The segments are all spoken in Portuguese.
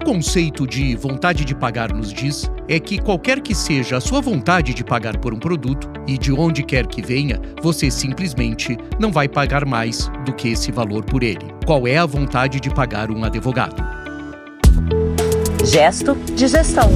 o conceito de vontade de pagar nos diz é que qualquer que seja a sua vontade de pagar por um produto e de onde quer que venha, você simplesmente não vai pagar mais do que esse valor por ele. Qual é a vontade de pagar um advogado? Gesto de gestão.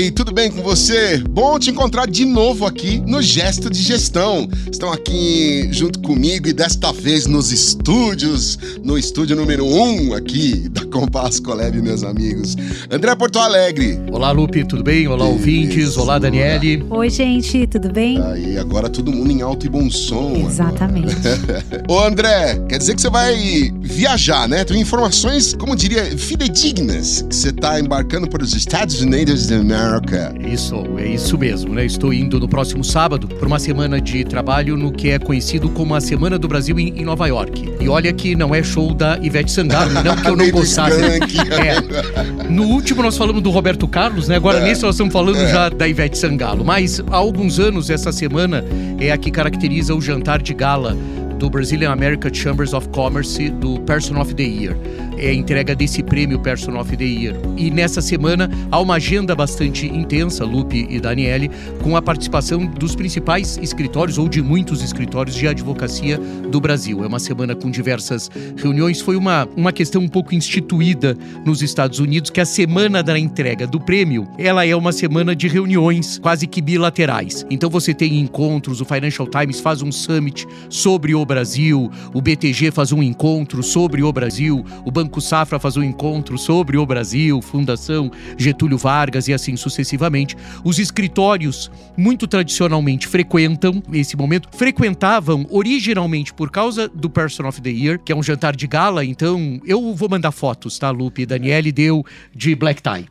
Aí, tudo bem com você? Bom te encontrar de novo aqui no Gesto de Gestão. Estão aqui junto comigo e desta vez nos estúdios, no estúdio número 1 um aqui da Compass Colab, meus amigos. André Porto Alegre. Olá, Lupe, tudo bem? Olá, Isso, ouvintes. Olá, Daniele. Oi, gente, tudo bem? Aí, agora todo mundo em alto e bom som. Exatamente. Ô, André, quer dizer que você vai viajar, né? Tem informações, como diria, fidedignas, que você está embarcando para os Estados Unidos da América America. Isso, é isso mesmo, né? Estou indo no próximo sábado para uma semana de trabalho no que é conhecido como a Semana do Brasil em, em Nova York. E olha que não é show da Ivete Sangalo, não que eu não gostasse. é. No último nós falamos do Roberto Carlos, né? Agora é. nesse nós estamos falando é. já da Ivete Sangalo. Mas há alguns anos essa semana é a que caracteriza o jantar de gala do Brazilian American Chambers of Commerce do Person of the Year é a entrega desse prêmio Person of the Year. E nessa semana há uma agenda bastante intensa, Lupe e Daniele, com a participação dos principais escritórios ou de muitos escritórios de advocacia do Brasil. É uma semana com diversas reuniões. Foi uma, uma questão um pouco instituída nos Estados Unidos que a semana da entrega do prêmio, ela é uma semana de reuniões quase que bilaterais. Então você tem encontros, o Financial Times faz um summit sobre o Brasil, o BTG faz um encontro sobre o Brasil, o Banco Safra faz um encontro sobre o Brasil, Fundação Getúlio Vargas e assim sucessivamente. Os escritórios, muito tradicionalmente, frequentam esse momento, frequentavam originalmente por causa do Person of the Year, que é um jantar de gala, então eu vou mandar fotos, tá, Lupe? Daniele deu de black tie.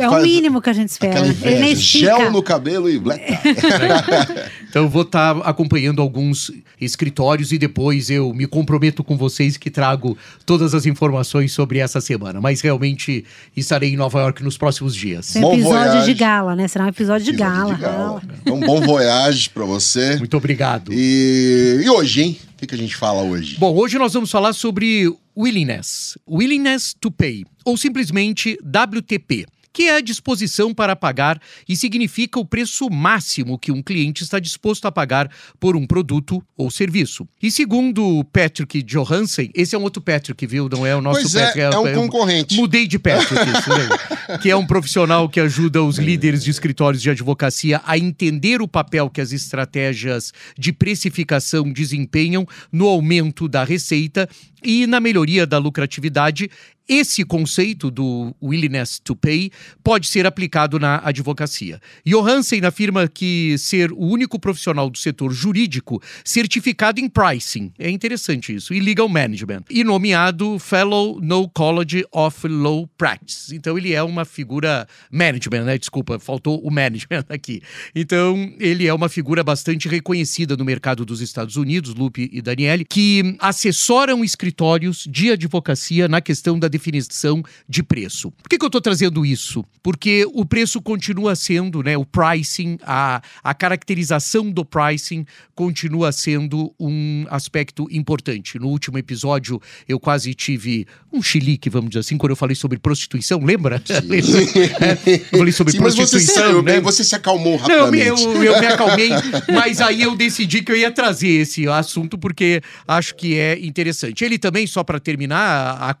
É o mínimo que a gente espera. Ele Gel no cabelo e black tie. então eu vou estar tá acompanhando alguns escritórios e depois eu me comprometo com vocês que trago todas as informações sobre essa semana. Mas realmente estarei em Nova York nos próximos dias. É um episódio voyage. de gala, né? Será um episódio de episódio gala. De gala. Um bom voyage para você. Muito obrigado. E, e hoje, hein? O que, que a gente fala hoje? Bom, hoje nós vamos falar sobre willingness. Willingness to pay, ou simplesmente WTP que é a disposição para pagar e significa o preço máximo que um cliente está disposto a pagar por um produto ou serviço. E segundo Patrick Johansen, esse é um outro Patrick, viu? Não é o nosso pois é, Patrick. É, é um é concorrente. Mudei de Patrick, isso, né? que é um profissional que ajuda os líderes de escritórios de advocacia a entender o papel que as estratégias de precificação desempenham no aumento da receita e na melhoria da lucratividade esse conceito do willingness to pay pode ser aplicado na advocacia. Johansen afirma que ser o único profissional do setor jurídico certificado em pricing, é interessante isso, e legal management, e nomeado Fellow no College of Law Practice. Então ele é uma figura management, né? Desculpa, faltou o management aqui. Então ele é uma figura bastante reconhecida no mercado dos Estados Unidos, Lupe e Daniele, que assessoram escritórios de advocacia na questão da definição de preço. Por que, que eu estou trazendo isso? Porque o preço continua sendo, né, o pricing, a, a caracterização do pricing continua sendo um aspecto importante. No último episódio, eu quase tive um chilique, vamos dizer assim, quando eu falei sobre prostituição, lembra? eu falei sobre Sim, prostituição. Mas você, né? você se acalmou rapidamente. Não, eu, eu me acalmei, mas aí eu decidi que eu ia trazer esse assunto porque acho que é interessante. Ele também, só para terminar, a, a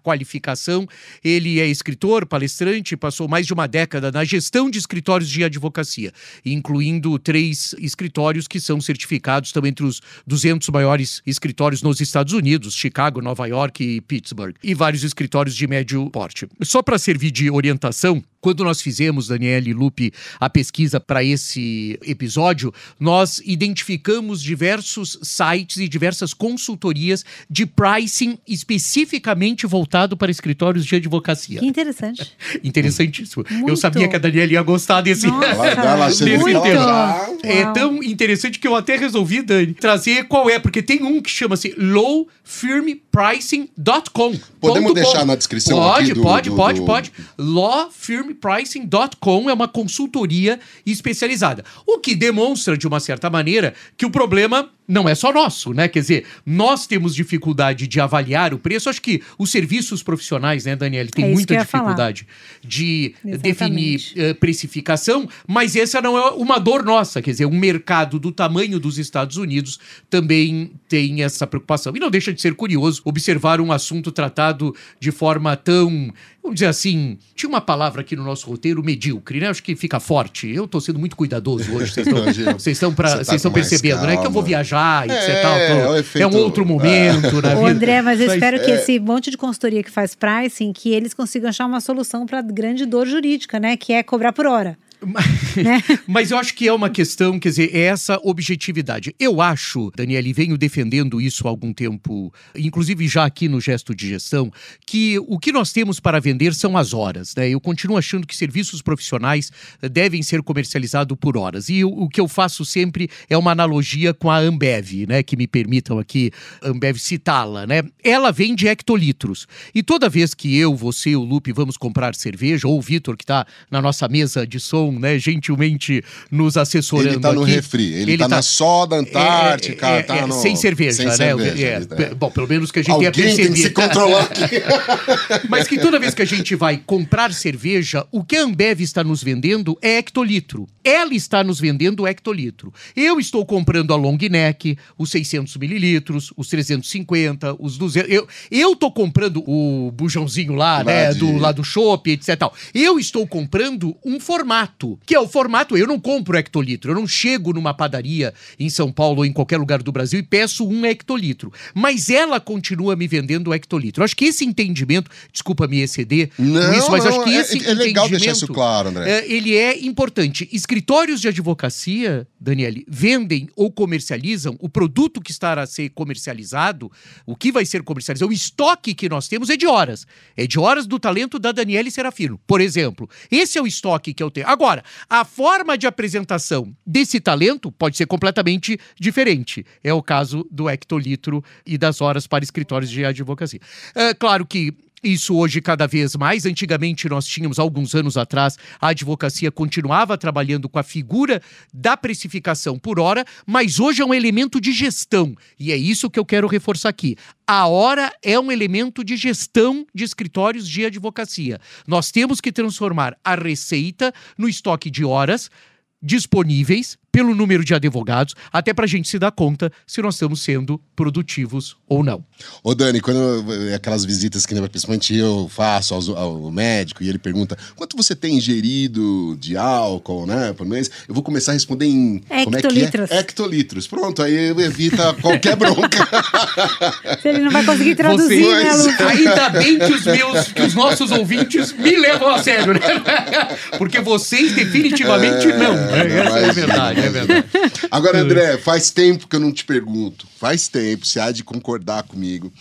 ele é escritor, palestrante, passou mais de uma década na gestão de escritórios de advocacia, incluindo três escritórios que são certificados também entre os 200 maiores escritórios nos Estados Unidos, Chicago, Nova York e Pittsburgh, e vários escritórios de médio porte. Só para servir de orientação, quando nós fizemos, Daniele e Lupe, a pesquisa para esse episódio, nós identificamos diversos sites e diversas consultorias de pricing especificamente voltado para escritórios de advocacia. Que interessante. Interessantíssimo. Muito. Eu sabia que a Daniela ia gostar desse, Nossa, desse tema. É tão interessante que eu até resolvi, Dani, trazer qual é, porque tem um que chama-se lawfirmpricing.com. Podemos deixar na descrição pode, aqui do, Pode, do, pode, do... pode. Lawfirm pricing.com é uma consultoria especializada. O que demonstra, de uma certa maneira, que o problema não é só nosso, né? Quer dizer, nós temos dificuldade de avaliar o preço. Acho que os serviços profissionais, né, Daniela, tem É muita dificuldade de Exatamente. definir eh, precificação, mas essa não é uma dor nossa. Quer dizer, um mercado do tamanho dos Estados Unidos também tem essa preocupação. E não deixa de ser curioso observar um assunto tratado de forma tão, vamos dizer assim, tinha uma palavra aqui no nosso roteiro, medíocre, né? Acho que fica forte. Eu tô sendo muito cuidadoso hoje, vocês estão, Imagina. vocês estão, pra- Você tá vocês estão percebendo, né? Que eu vou calma. Viajar e É, etc. tal, é o é efeito- um outro momento na Ô, vida. André, mas eu Mas- espero que é. esse monte de consultoria que faz pricing, que eles consigam achar uma solução para grande dor jurídica, né? Que é cobrar por hora. Né? Mas eu acho que é uma questão, quer dizer, é essa objetividade. Eu acho, Daniela, e venho defendendo isso há algum tempo, inclusive já aqui no gesto de gestão, que o que nós temos para vender são as horas. Né? Eu continuo achando que serviços profissionais devem ser comercializados por horas. E o, o que eu faço sempre é uma analogia com a Ambev, né? Que me permitam aqui, Ambev, citá-la, né? Ela vende hectolitros. E toda vez que eu, você, o Lupe vamos comprar cerveja, ou o Vitor, que está na nossa mesa de som, né, gentilmente nos assessorando Ele tá no aqui. refri, ele, tá, na soda Antártica, É, é, tá é, no... Sem cerveja, sem né? cerveja, É, é. Bom, pelo menos que a gente Alguém tenha tem percebido. que se controlar aqui. Mas que toda vez que a gente vai comprar cerveja, o que a Ambev está nos vendendo é hectolitro. Ela está nos vendendo hectolitro. Eu estou comprando a long neck, os 600 mililitros, os 350, os 200. Eu, eu tô comprando o bujãozinho lá, Lá né, de- do lá do chopp, etc. Tal. Eu estou comprando um formato, que é o formato, eu não compro hectolitro, eu não chego numa padaria em São Paulo ou em qualquer lugar do Brasil e peço um hectolitro. Mas ela continua me vendendo o hectolitro. Eu acho que esse entendimento, desculpa me exceder com Não, isso, mas não, acho que é- esse é legal deixar isso claro, André. é, ele é importante. Escritórios de advocacia, Daniele, vendem ou comercializam o produto que está a ser comercializado, o que vai ser comercializado, o estoque que nós temos é de horas. É de horas do talento da Daniele Serafino, por exemplo. Esse é o estoque que eu tenho. Agora, a forma de apresentação desse talento pode ser completamente diferente. É o caso do hectolitro e das horas para escritórios de advocacia. É claro que isso hoje cada vez mais. Antigamente nós tínhamos, alguns anos atrás, a advocacia continuava trabalhando com a figura da precificação por hora, mas hoje é um elemento de gestão. E é isso que eu quero reforçar aqui. A hora é um elemento de gestão de escritórios de advocacia. Nós temos que transformar a receita no estoque de horas disponíveis pelo número de advogados, até para a gente se dar conta se nós estamos sendo produtivos ou não. Ô, Dani, quando eu- aquelas visitas que né, principalmente eu faço aos- ao, médico e ele pergunta quanto você tem ingerido de álcool, né, por mês, eu vou começar a responder em como é que Hectolitros. é? Hectolitros. Pronto, aí evita qualquer bronca. Se ele não vai conseguir traduzir, Vocês- né, Lu? Ainda bem que os meus, que os nossos ouvintes me levam a sério, né? Porque vocês definitivamente não. né? Essa é a imagina, verdade, é verdade. Agora, André, faz tempo que eu não te pergunto. Faz tempo, você há de concordar comigo.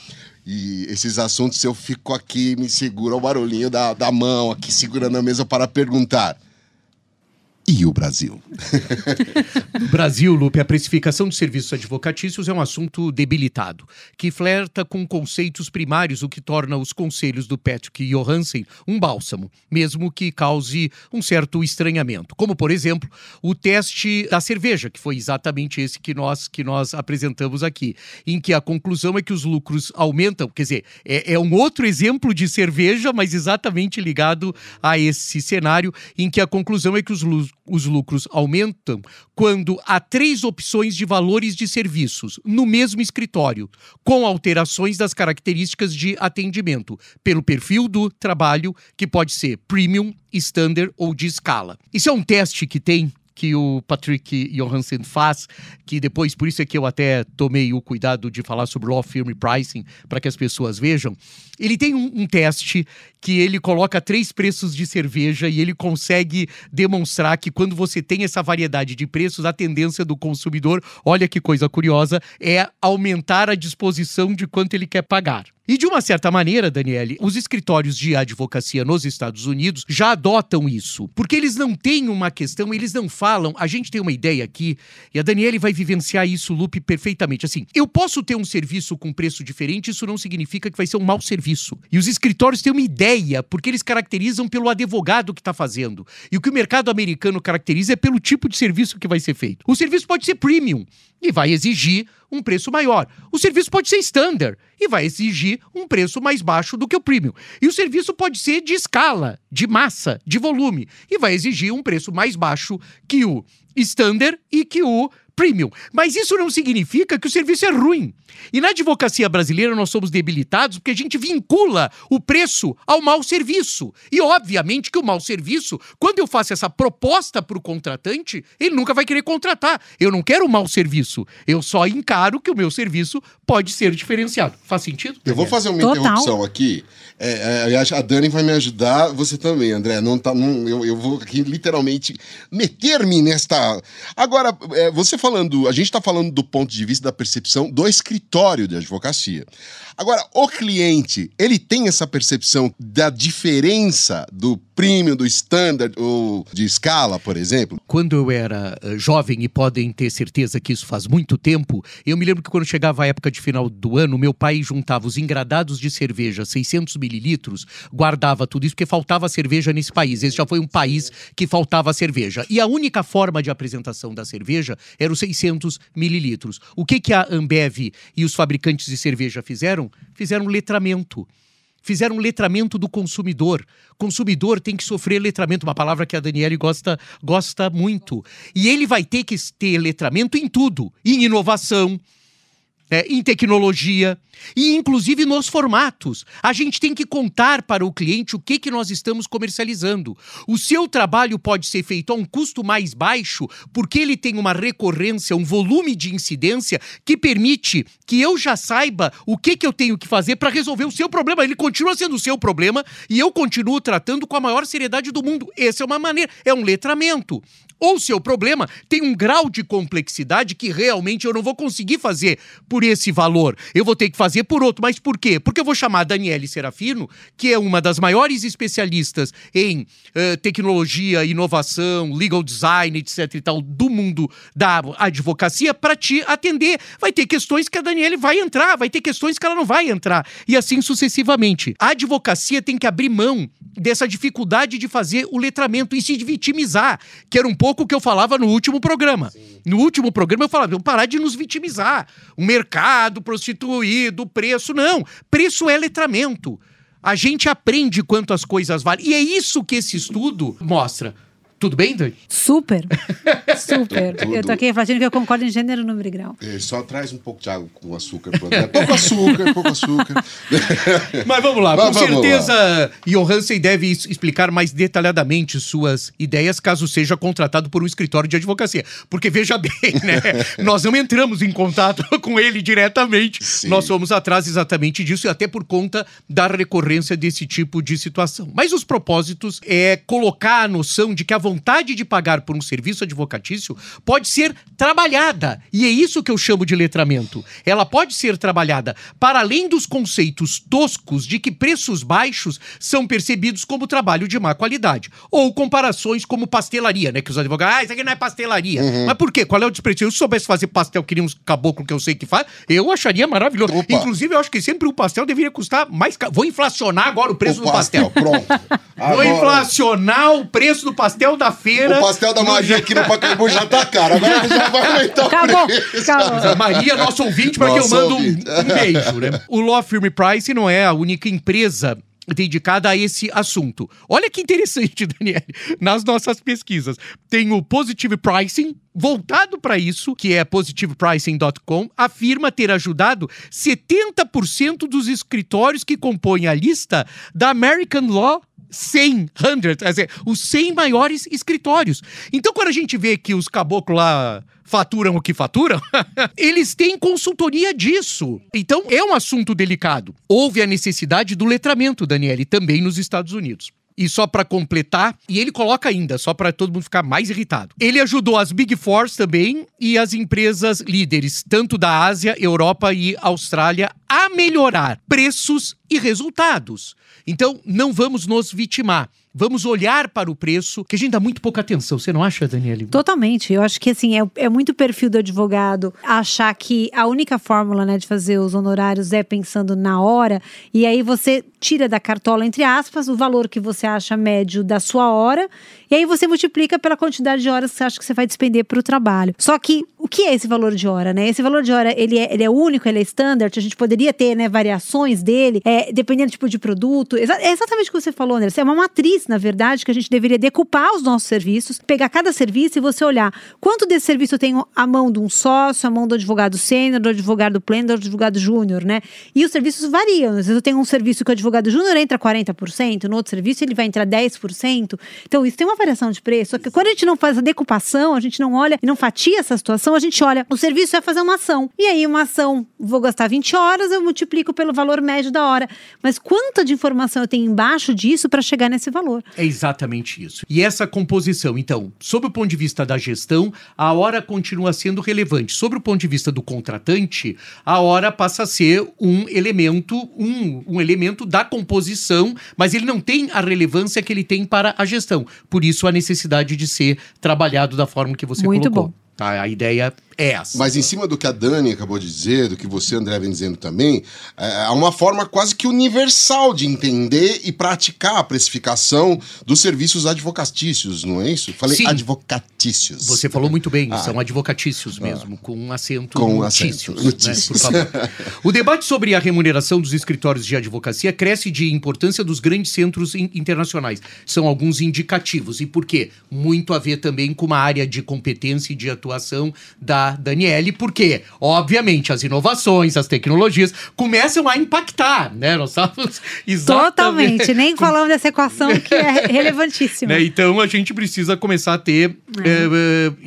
E esses assuntos eu fico aqui, me segura o barulhinho da, da mão aqui, segurando a mesa para perguntar. E o Brasil? No Brasil, Lupe, a precificação de serviços advocatícios é um assunto debilitado, que flerta com conceitos primários, o que torna os conselhos do Patrick Johansen um bálsamo, mesmo que cause um certo estranhamento. Como, por exemplo, o teste da cerveja, que foi exatamente esse que nós, que nós apresentamos aqui, em que a conclusão é que os lucros aumentam, quer dizer, é, é um outro exemplo de cerveja, mas exatamente ligado a esse cenário, em que a conclusão é que os, lu- os lucros aumentam quando há três opções de valores de serviços no mesmo escritório, com alterações das características de atendimento, pelo perfil do trabalho, que pode ser premium, standard ou de escala. Isso é um teste que tem que o Patrick Johansen faz, que depois, por isso é que eu até tomei o cuidado de falar sobre law firm pricing, para que as pessoas vejam. Ele tem um, um teste que ele coloca três preços de cerveja e ele consegue demonstrar que quando você tem essa variedade de preços, a tendência do consumidor, olha que coisa curiosa, é aumentar a disposição de quanto ele quer pagar. E de uma certa maneira, Daniele, os escritórios de advocacia nos Estados Unidos já adotam isso, porque eles não têm uma questão, eles não falam. A gente tem uma ideia aqui, e a Daniele vai vivenciar isso, Lupe, perfeitamente. Assim, eu posso ter um serviço com preço diferente, isso não significa que vai ser um mau serviço. E os escritórios têm uma ideia, porque eles caracterizam pelo advogado que está fazendo. E o que o mercado americano caracteriza é pelo tipo de serviço que vai ser feito. O serviço pode ser premium e vai exigir um preço maior. O serviço pode ser standard e vai exigir um preço mais baixo do que o premium. E o serviço pode ser de escala, de massa, de volume e vai exigir um preço mais baixo que o standard e que o premium. Mas isso não significa que o serviço é ruim. E na advocacia brasileira nós somos debilitados porque a gente vincula o preço ao mau serviço. E obviamente que o mau serviço, quando eu faço essa proposta para o contratante, ele nunca vai querer contratar. Eu não quero o mau serviço. Eu só encaro que o meu serviço pode ser diferenciado. Faz sentido? Eu vou fazer uma Total. interrupção aqui. É, é, a Dani vai me ajudar, você também, André. Não tá, não, eu, eu vou aqui literalmente meter-me nesta. Agora, é, você falando, a gente está falando do ponto de vista da percepção do escritório de advocacia. Agora, o cliente, ele tem essa percepção da diferença do premium, do standard ou de escala, por exemplo? Quando eu era eh, jovem, e podem ter certeza que isso faz muito tempo, eu me lembro que quando chegava a época de final do ano, meu pai juntava os engradados de cerveja, 600 mililitros, guardava tudo isso, porque faltava cerveja nesse país. Esse já foi um país que faltava cerveja. E a única forma de apresentação da cerveja era os 600 mililitros. O que, que a Ambev e os fabricantes de cerveja fizeram? Fizeram letramento fizeram letramento do consumidor. Consumidor tem que sofrer letramento, uma palavra que a Daniele gosta, gosta muito. E ele vai ter que ter letramento em tudo, em inovação, né, em tecnologia e inclusive nos formatos. A gente tem que contar para o cliente o que, que nós estamos comercializando. O seu trabalho pode ser feito a um custo mais baixo porque ele tem uma recorrência, um volume de incidência que permite que eu já saiba o que, que eu tenho que fazer para resolver o seu problema. Ele continua sendo o seu problema e eu continuo tratando com a maior seriedade do mundo. Essa é uma maneira, é um letramento. Ou seu problema tem um grau de complexidade que realmente eu não vou conseguir fazer por esse valor. Eu vou ter que fazer por outro. Mas por quê? Porque eu vou chamar a Daniele Serafino, que é uma das maiores especialistas em eh, tecnologia, inovação, legal design, etc e tal, do mundo da advocacia, para te atender. Vai ter questões que a Daniele vai entrar, vai ter questões que ela não vai entrar. E assim sucessivamente. A advocacia tem que abrir mão dessa dificuldade de fazer o letramento e se vitimizar, que era um pouco o que eu falava no último programa. No último programa eu falava, vamos parar de nos vitimizar. O mercado prostituído, o preço. Não, preço é letramento. A gente aprende quanto as coisas valem. E é isso que esse estudo mostra. Tudo bem, Dani? Super. Super. Tudo. Eu tô aqui fazendo que eu concordo em gênero, número e grau. É, só traz um pouco de água com açúcar André. Pouco açúcar, pouco açúcar. Mas vamos lá, Mas com vamos certeza Johansen deve explicar mais detalhadamente suas ideias caso seja contratado por um escritório de advocacia. Porque veja bem, né? Nós não entramos em contato com ele diretamente. Sim. Nós fomos atrás exatamente disso, e até por conta da recorrência desse tipo de situação. Mas os propósitos é colocar a noção de que a vontade de pagar por um serviço advocatício pode ser trabalhada. E é isso que eu chamo de letramento. Ela pode ser trabalhada para além dos conceitos toscos de que preços baixos são percebidos como trabalho de má qualidade. Ou comparações como pastelaria, né? Que os advogados, ah, isso aqui não é pastelaria. Mas por quê? Qual é o desprezo? Se eu soubesse fazer pastel que nem uns caboclos que eu sei que faz, eu acharia maravilhoso. Opa. Inclusive, eu acho que sempre o pastel deveria custar mais caro. Vou inflacionar agora o preço o do pastel. pronto. Vou Agora, inflacionar o preço do pastel da feira. o pastel da Maria aqui no Pacaembu já tá caro. Agora já vai aumentar Acabou, o preço. acabou. Maria, nosso ouvinte, para que eu mando um, um beijo, né? O Law Firm Price não é a única empresa dedicada a esse assunto. Olha que interessante, Daniele, nas nossas pesquisas. Tem o Positive Pricing, voltado para isso, que é positivepricing.com, afirma ter ajudado 70% dos escritórios que compõem a lista da American Law 100, 100, quer dizer, os 100 maiores escritórios. Então, quando a gente vê que os caboclos lá faturam o que faturam, eles têm consultoria disso. Então, é um assunto delicado. Houve a necessidade do letramento, Daniele, também nos Estados Unidos. E só para completar, e ele coloca ainda, só para todo mundo ficar mais irritado. Ele ajudou as Big Fours também e as empresas líderes, tanto da Ásia, Europa e Austrália, a melhorar preços e resultados. Então, não vamos nos vitimar. Vamos olhar para o preço, que a gente dá muito pouca atenção. Você não acha, Daniele? Totalmente. Eu acho que assim, é, é muito perfil do advogado achar que a única fórmula né, de fazer os honorários é pensando na hora, e aí você tira da cartola, entre aspas, o valor que você acha médio da sua hora, e aí você multiplica pela quantidade de horas que você acha que você vai despender para o trabalho. Só que o que é esse valor de hora, né? Esse valor de hora, ele é, ele é único, ele é standard, a gente poderia ter né, variações dele, é, dependendo do tipo de produto. É exatamente o que você falou, André. É uma matriz, na verdade, que a gente deveria decupar os nossos serviços, pegar cada serviço e você olhar quanto desse serviço eu tenho a mão de um sócio, a mão do advogado sênior, do advogado pleno, do advogado júnior, né? E os serviços variam. Às vezes eu tenho um serviço que o advogado júnior entra 40%, no outro serviço ele vai entrar 10%. Então isso tem uma variação de preço. Só que quando a gente não faz a decupação, a gente não olha e não fatia essa situação, a gente olha, o serviço vai fazer uma ação. E aí uma ação, vou gastar 20 horas, eu multiplico pelo valor médio da hora. Mas quanta de informação eu tenho embaixo disso para chegar nesse valor? É exatamente isso. E essa composição, então, sob o ponto de vista da gestão, a hora continua sendo relevante. Sobre o ponto de vista do contratante, a hora passa a ser um elemento, um, um elemento da composição, mas ele não tem a relevância que ele tem para a gestão. Por isso a necessidade de ser trabalhado da forma que você Muito colocou. bom. Tá, a ideia é essa. Mas em cima do que a Dani acabou de dizer, do que você, André, vem dizendo também, é uma forma quase que universal de entender e praticar a precificação dos serviços advocatícios, não é isso? Falei Sim. advocatícios. Você falou muito bem, Ah. são advocatícios mesmo, com um acento Com no acento, tícios, né, tícios. por favor. O debate sobre a remuneração dos escritórios de advocacia cresce de importância dos grandes centros in- internacionais. São alguns indicativos. E por quê? Muito a ver também com uma área de competência e de atuação da Daniele, porque, obviamente, as inovações, as tecnologias começam a impactar, né? Nós estamos exatamente... Totalmente. Nem falamos dessa equação que é relevantíssima. Né? Então a gente precisa começar a ter, eh,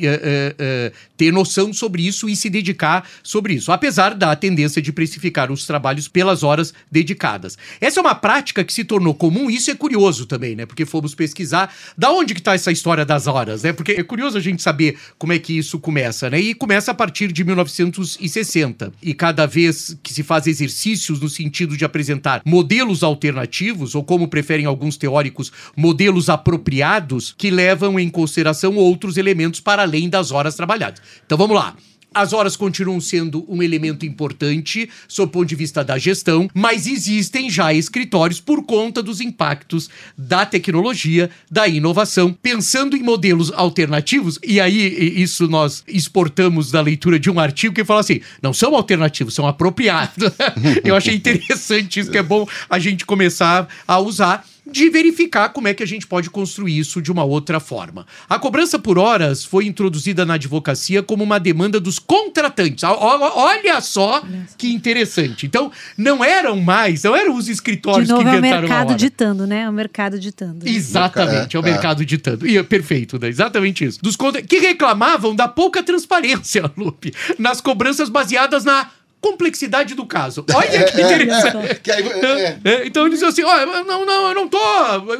eh, eh, ter noção sobre isso e se dedicar sobre isso, apesar da tendência de precificar os trabalhos pelas horas dedicadas. Essa é uma prática que se tornou comum e isso é curioso também, né? Porque fomos pesquisar da onde que está essa história das horas, né? Porque é curioso a gente saber como é que isso começa, né? E começa a partir de 1960. E cada vez que se faz exercícios no sentido de apresentar modelos alternativos, ou como preferem alguns teóricos, modelos apropriados, que levam em consideração outros elementos para além das horas trabalhadas. Então vamos lá. As horas continuam sendo um elemento importante sob o ponto de vista da gestão, mas existem já escritórios por conta dos impactos da tecnologia, da inovação, pensando em modelos alternativos, e aí isso nós exportamos da leitura de um artigo que fala assim: não são alternativos, são apropriados. Eu achei interessante isso, que é bom a gente começar a usar de verificar como é que a gente pode construir isso de uma outra forma. A cobrança por horas foi introduzida na advocacia como uma demanda dos contratantes. Olha só que interessante. Então, não eram mais, não eram os escritórios De novo que é o inventaram a mercado hora. ditando, né? É o mercado ditando. Exatamente, é, o É, é. mercado ditando. E é perfeito, né? Exatamente isso. Dos contra... que reclamavam da pouca transparência, Lupe, nas cobranças baseadas na complexidade do caso. Olha que interessante. Que aí- é. É, então eles diziam assim: ó, não, não, eu não tô.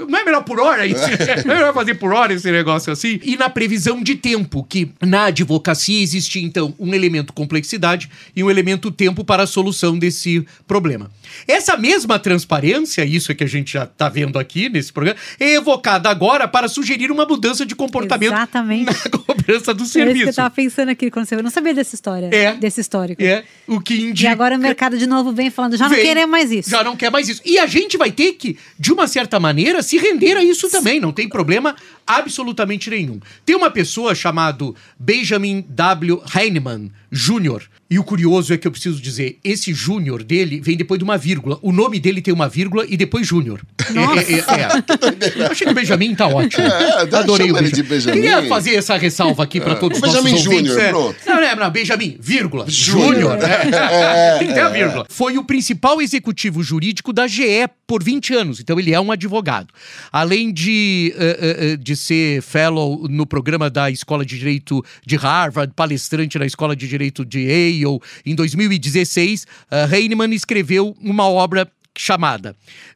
Não é melhor por hora isso? Não é melhor fazer por hora esse negócio assim? E na previsão de tempo, que na advocacia existe então um elemento complexidade e um elemento tempo para a solução desse problema. Essa mesma transparência, isso é que a gente já está vendo aqui nesse programa, é evocada agora para sugerir uma mudança de comportamento Exatamente. na cobrança do É isso que eu serviço. tava pensando aqui quando você eu não sabia dessa história, É. desse histórico. É, o que E indica. agora o mercado de novo vem falando, já não Vem. queremos mais isso. Já não quer mais isso. E a gente vai ter que, de uma certa maneira, se render a isso também. Não tem problema absolutamente nenhum. Tem uma pessoa chamado Benjamin W. Heinemann Jr. E o curioso é que eu preciso dizer, esse Júnior dele vem depois de uma vírgula. O nome dele tem uma vírgula e depois Júnior. Nossa. É, é, é. Eu achei que o Benjamin tá ótimo. É, Adorei o Benjamin. de Benjamin. Queria fazer essa ressalva aqui para todos O os nossos Benjamin. Júnior, é. pronto. Não, não, não, Benjamin, vírgula. Júnior. É. Tem que ter a vírgula. Foi o principal executivo jurídico da GE por 20 anos, então ele é um advogado. Além de, eh, eh, de ser fellow no programa da Escola de Direito de Harvard, palestrante na Escola de Direito de Yale, em 2016, uh, Heinemann escreveu uma obra chamada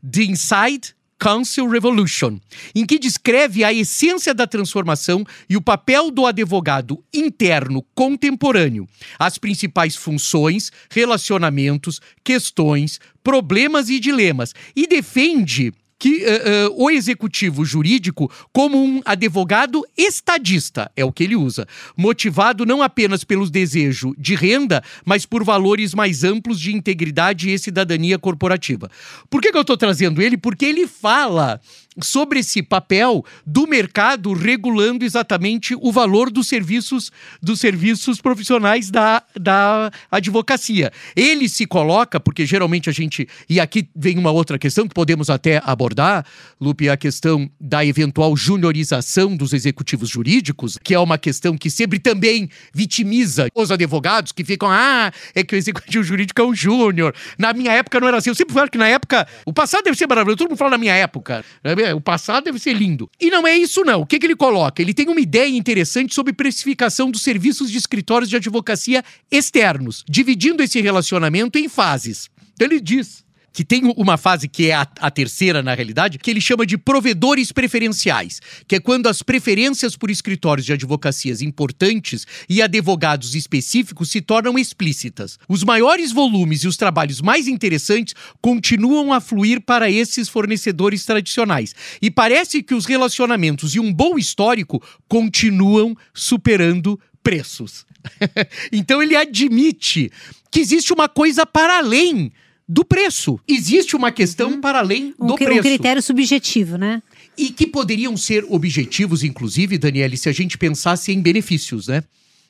The Inside Counsel Revolution, em que descreve a essência da transformação e o papel do advogado interno contemporâneo, as principais funções, relacionamentos, questões, problemas e dilemas, e defende que uh, uh, o executivo jurídico como um advogado estadista, é o que ele usa, motivado não apenas pelos desejos de renda, mas por valores mais amplos de integridade e cidadania corporativa. Por que, que eu estou trazendo ele? Porque ele fala sobre esse papel do mercado regulando exatamente o valor dos serviços dos serviços profissionais da, da advocacia. Ele se coloca, porque geralmente a gente. E aqui vem uma outra questão que podemos até abordar, Lupe, a questão da eventual juniorização dos executivos jurídicos, que é uma questão que sempre também vitimiza os advogados que ficam, ah, é que o executivo jurídico é um júnior. Na minha época não era assim. Eu sempre falo que na época. O passado deve ser maravilhoso. Todo mundo fala na minha época. Né? É, o passado deve ser lindo. E não é isso, não. O que, que ele coloca? Ele tem uma ideia interessante sobre precificação dos serviços de escritórios de advocacia externos, dividindo esse relacionamento em fases. Então ele diz que tem uma fase que é a, a, terceira, na realidade, que ele chama de provedores preferenciais, que é quando as preferências por escritórios de advocacias importantes e advogados específicos se tornam explícitas. Os maiores volumes e os trabalhos mais interessantes continuam a fluir para esses fornecedores tradicionais. E parece que os relacionamentos e um bom histórico continuam superando preços. então ele admite que existe uma coisa para além do preço. Existe uma questão uhum. para além do um, preço. Um critério subjetivo, né? E que poderiam ser objetivos, inclusive, Daniele, se a gente pensasse em benefícios, né?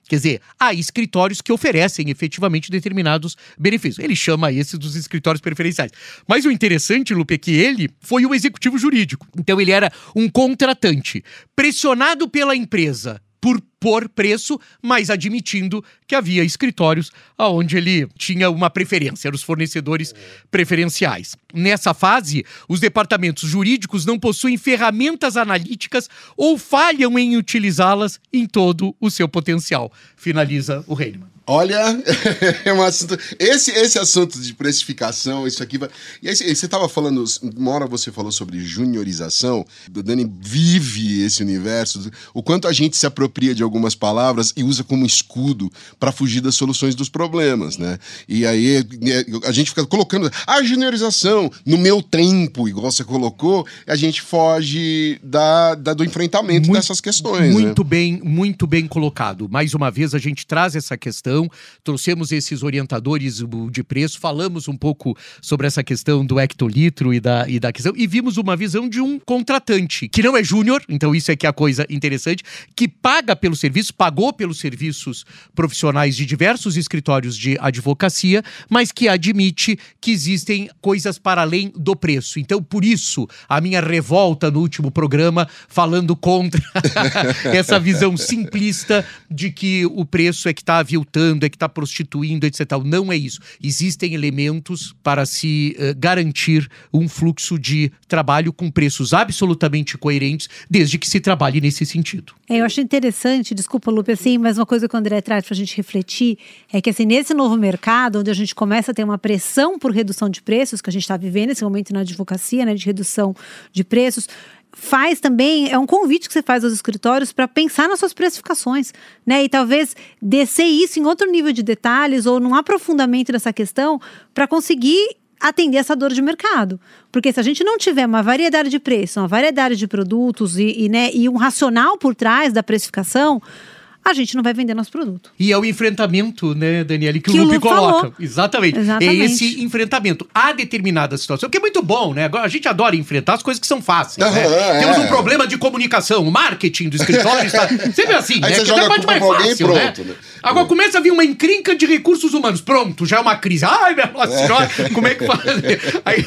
Quer dizer, há escritórios que oferecem efetivamente determinados benefícios. Ele chama esses dos escritórios preferenciais. Mas o interessante, Lupe, é que ele foi o executivo jurídico. Então ele era um contratante, pressionado pela empresa por por preço, mas admitindo que havia escritórios onde ele tinha uma preferência, eram os fornecedores preferenciais. Nessa fase, os departamentos jurídicos não possuem ferramentas analíticas ou falham em utilizá-las em todo o seu potencial, finaliza o Heinemann. Olha, é um assunto. Esse, esse assunto de precificação, isso aqui vai. E aí, você estava falando, uma hora você falou sobre juniorização. O Dani vive esse universo, o quanto a gente se apropria de algumas palavras e usa como escudo para fugir das soluções dos problemas, né? E aí é, a gente fica colocando a juniorização no meu tempo, igual você colocou, a gente foge da, da do enfrentamento muito, dessas questões. Né? Muito né? bem, muito bem colocado. Mais uma vez a gente traz essa questão trouxemos esses orientadores de preço, falamos um pouco sobre essa questão do hectolitro e da, e da questão, e vimos uma visão de um contratante, que não é júnior, então isso é que é a coisa interessante, que paga pelo serviço, pagou pelos serviços profissionais de diversos escritórios de advocacia, mas que admite que existem coisas para além do preço. Então, por isso, a minha revolta no último programa, falando contra essa visão simplista de que o preço é que está aviltando é que está prostituindo, etc. Não é isso. Existem elementos para se uh, garantir um fluxo de trabalho com preços absolutamente coerentes, desde que se trabalhe nesse sentido. É, eu acho interessante, desculpa, Lupe, assim, mas uma coisa que o André traz para a gente refletir é que, assim, nesse novo mercado, onde a gente começa a ter uma pressão por redução de preços, que a gente está vivendo nesse momento na advocacia, né, de redução de preços, faz também, é um convite que você faz aos escritórios para pensar nas suas precificações, né? E talvez descer isso em outro nível de detalhes ou num aprofundamento dessa questão para conseguir atender essa dor de mercado. Porque se a gente não tiver uma variedade de preço, uma variedade de produtos e, e, né, e um racional por trás da precificação, a gente não vai vender nosso produto. E é o enfrentamento, né, Daniele, que, que o Lupe coloca. Falou. Exatamente. Exatamente. É esse enfrentamento. Há determinada situação, que é muito bom, né? Agora, a gente adora enfrentar as coisas que são fáceis. Uhum, né? é. Temos um problema de comunicação, o marketing do escritório está sempre assim, Aí né? Você que joga é a parte mais fácil, pronto, né? né? Agora começa a vir uma encrenca de recursos humanos. Pronto, já é uma crise. Ai, minha nossa senhora, como é que faz? Aí,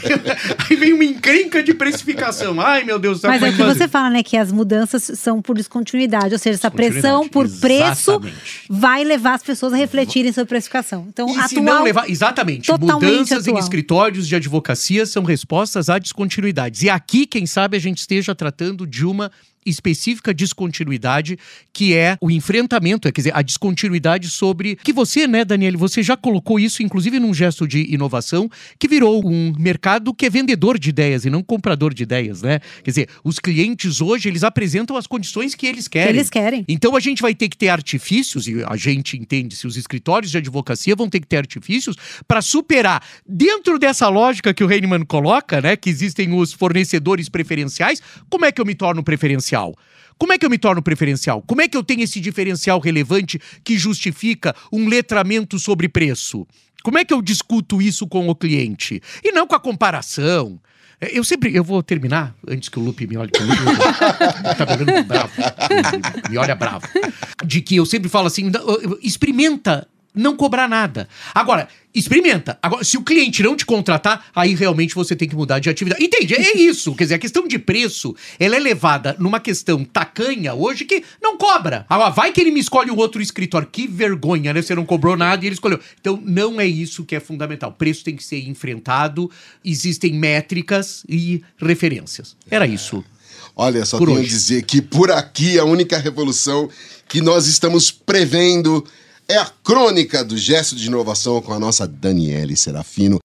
aí, vem uma encrenca de precificação. Ai, meu Deus do céu. Mas é, é que você fala, né, que as mudanças são por descontinuidade, ou seja, essa pressão por preço Exatamente. vai levar as pessoas a refletirem sobre precificação. Então, e atual, não levar, exatamente, mudanças atual. em escritórios de advocacia são respostas a descontinuidades. E aqui, quem sabe, a gente esteja tratando de uma específica descontinuidade, que é o enfrentamento, é, quer dizer, a descontinuidade sobre que você, né, Daniele, você já colocou isso inclusive num gesto de inovação que virou um mercado que é vendedor de ideias e não comprador de ideias, né? Quer dizer, os clientes hoje, eles apresentam as condições que eles querem. Que eles querem. Então a gente vai ter que ter artifícios e a gente entende se os escritórios de advocacia vão ter que ter artifícios para superar dentro dessa lógica que o Heinemann coloca, né, que existem os fornecedores preferenciais, como é que eu me torno preferencial? Como é que eu me torno preferencial? Como é que eu tenho esse diferencial relevante que justifica um letramento sobre preço? Como é que eu discuto isso com o cliente? E não com a comparação. É, eu sempre, eu vou terminar antes que o Lupe me olhe. Tá me olhando bravo. Me olha bravo. De que eu sempre falo assim: experimenta não cobrar nada. Agora, experimenta. Agora, se o cliente não te contratar, aí realmente você tem que mudar de atividade. Entende? É isso. Quer dizer, a questão de preço, ela é levada numa questão tacanha hoje que não cobra. Agora, vai que ele me escolhe um outro escritório. Que vergonha, né? Você não cobrou nada e ele escolheu. Então, não é isso que é fundamental. O preço tem que ser enfrentado, existem métricas e referências. Era isso. Olha, só tenho a dizer que por aqui a única revolução que nós estamos prevendo é a crônica do gesto de inovação com a nossa Daniele Serafino.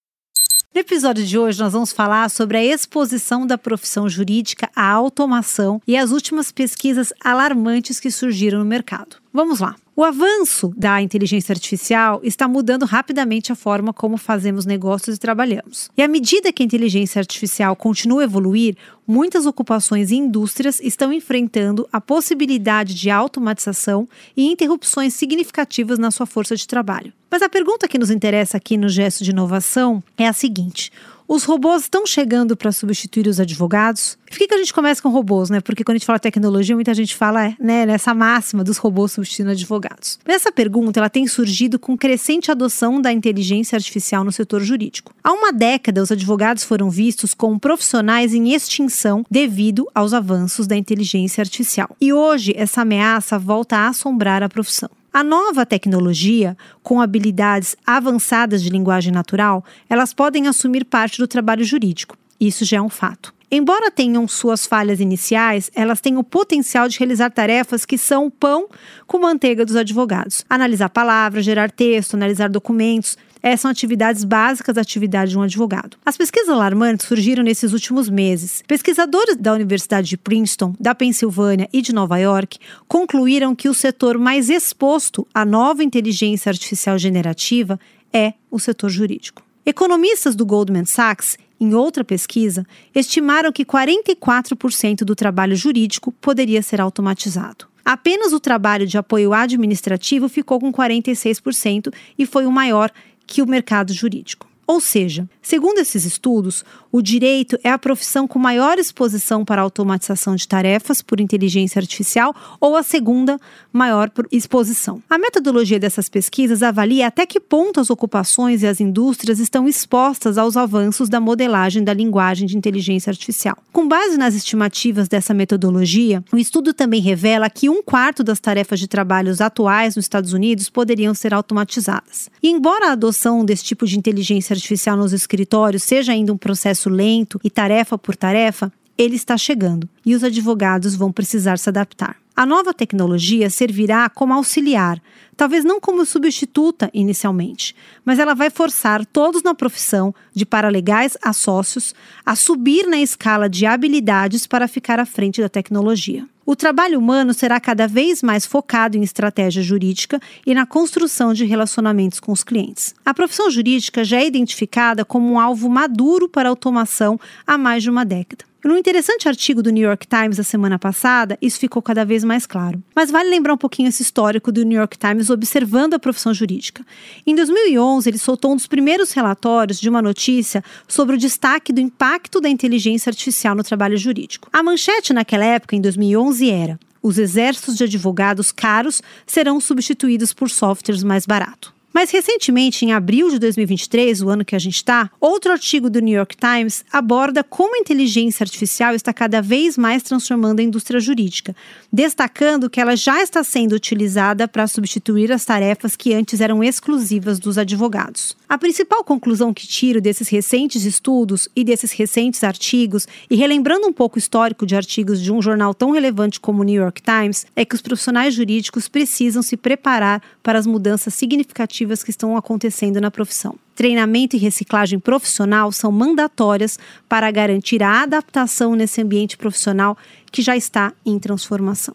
No episódio de hoje, nós vamos falar sobre a exposição da profissão jurídica à automação e as últimas pesquisas alarmantes que surgiram no mercado. Vamos lá. O avanço da inteligência artificial está mudando rapidamente a forma como fazemos negócios e trabalhamos. E à medida que a inteligência artificial continua a evoluir, muitas ocupações e indústrias estão enfrentando a possibilidade de automatização e interrupções significativas na sua força de trabalho. Mas a pergunta que nos interessa aqui no gesto de inovação é a seguinte: os robôs estão chegando para substituir os advogados? Por que, que a gente começa com robôs, né? Porque quando a gente fala tecnologia, muita gente fala né, nessa máxima dos robôs substituindo advogados. Essa pergunta ela tem surgido com crescente adoção da inteligência artificial no setor jurídico. Há uma década, os advogados foram vistos como profissionais em extinção devido aos avanços da inteligência artificial. E hoje, essa ameaça volta a assombrar a profissão. A nova tecnologia, com habilidades avançadas de linguagem natural, elas podem assumir parte do trabalho jurídico. Isso já é um fato. Embora tenham suas falhas iniciais, elas têm o potencial de realizar tarefas que são o pão com manteiga dos advogados. Analisar palavras, gerar texto, analisar documentos, essas são atividades básicas da atividade de um advogado. As pesquisas alarmantes surgiram nesses últimos meses. Pesquisadores da Universidade de Princeton, da Pensilvânia e de Nova York concluíram que o setor mais exposto à nova inteligência artificial generativa é o setor jurídico. Economistas do Goldman Sachs, em outra pesquisa, estimaram que 44% do trabalho jurídico poderia ser automatizado. Apenas o trabalho de apoio administrativo ficou com 46% e foi o maior que o mercado jurídico. Ou seja, segundo esses estudos, o direito é a profissão com maior exposição para a automatização de tarefas por inteligência artificial ou a segunda maior exposição. A metodologia dessas pesquisas avalia até que ponto as ocupações e as indústrias estão expostas aos avanços da modelagem da linguagem de inteligência artificial. Com base nas estimativas dessa metodologia, o estudo também revela que um quarto das tarefas de trabalhos atuais nos Estados Unidos poderiam ser automatizadas. E embora a adoção desse tipo de inteligência artificial nos escritórios seja ainda um processo lento e tarefa por tarefa, ele está chegando e os advogados vão precisar se adaptar. A nova tecnologia servirá como auxiliar, talvez não como substituta inicialmente, mas ela vai forçar todos na profissão, de paralegais a sócios, a subir na escala de habilidades para ficar à frente da tecnologia. O trabalho humano será cada vez mais focado em estratégia jurídica e na construção de relacionamentos com os clientes. A profissão jurídica já é identificada como um alvo maduro para automação há mais de uma década. Num interessante artigo do New York Times da semana passada, isso ficou cada vez mais claro. Mas vale lembrar um pouquinho esse histórico do New York Times observando a profissão jurídica. Em 2011, ele soltou um dos primeiros relatórios de uma notícia sobre o destaque do impacto da inteligência artificial no trabalho jurídico. A manchete naquela época, em 2011, era: os exércitos de advogados caros serão substituídos por softwares mais baratos. Mas recentemente, em abril de 2023, o ano que a gente está, outro artigo do New York Times aborda como a inteligência artificial está cada vez mais transformando a indústria jurídica, destacando que ela já está sendo utilizada para substituir as tarefas que antes eram exclusivas dos advogados. A principal conclusão que tiro desses recentes estudos e desses recentes artigos, e relembrando um pouco o histórico de artigos de um jornal tão relevante como o New York Times, é que os profissionais jurídicos precisam se preparar para as mudanças significativas que estão acontecendo na profissão. Treinamento e reciclagem profissional são mandatórias para garantir a adaptação nesse ambiente profissional que já está em transformação.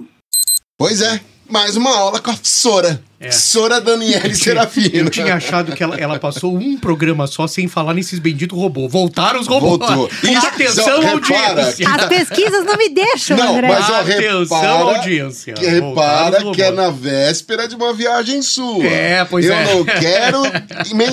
Pois é, mais uma aula com a Sora. É. Sora Daniele Serafino. Eu tinha achado que ela, ela, passou um programa só sem falar nesses benditos robôs. Voltaram os robôs. Voltou. Isso, Atenção, repara, audiência. As pesquisas não me deixam, não, André. Mas, ó, Atenção, repara, audiência. Que repara que é na véspera de uma viagem sua. É, pois eu é. Eu não quero...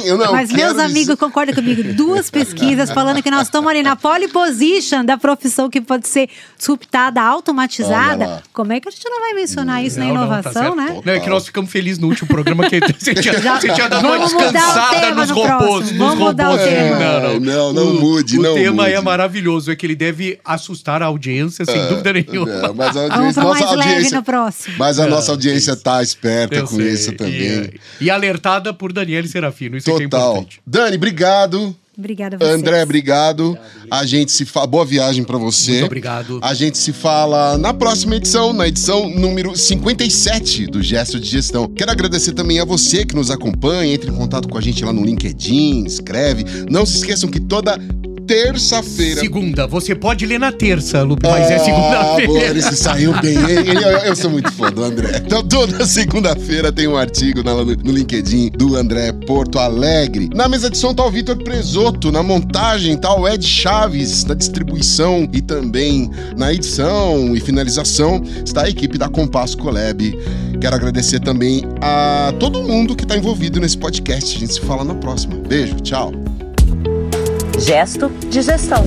Eu não mas quero meus amigos concordam comigo. Duas pesquisas falando que nós estamos ali na pole position da profissão que pode ser disruptada, automatizada. Como é que a gente não vai mencionar isso não, na inovação, não, tá né? Não, é que nós ficamos felizes no último programa que você tinha, você tinha dado uma descansada nos robôs. Nos robôs. Não, não, não, mude, o não tema mude. é maravilhoso, é que ele deve assustar a audiência, sem dúvida nenhuma. É, mas a audiência, nossa mais audiência, no próximo. Mas a nossa audiência está esperta Eu com sei. isso também. E, e, alertada por Daniele Serafino, isso Total. é, é importante. Dani, obrigado. Obrigada a vocês. André, obrigado. A gente se fala. Boa viagem para você. Muito obrigado. A gente se fala na próxima edição, na edição número 57 do Gesto de Gestão. Quero agradecer também a você que nos acompanha. Entre em contato com a gente lá no LinkedIn, escreve. Não se esqueçam que toda terça-feira. Segunda, você pode ler na terça, Lupe, mas é ah, é segunda-feira. Ele se saiu bem? Eu, eu, sou muito fã do André. Então, toda segunda-feira tem um artigo no, no LinkedIn do André Porto Alegre. Na mesa de som tá o Vitor Presoto, na montagem tá o Ed Chaves, na distribuição e também na edição e finalização está a equipe da Compasso Collab. Quero agradecer também a todo mundo que está envolvido nesse podcast. A gente se fala na próxima. Beijo, tchau. Gesto de gestão.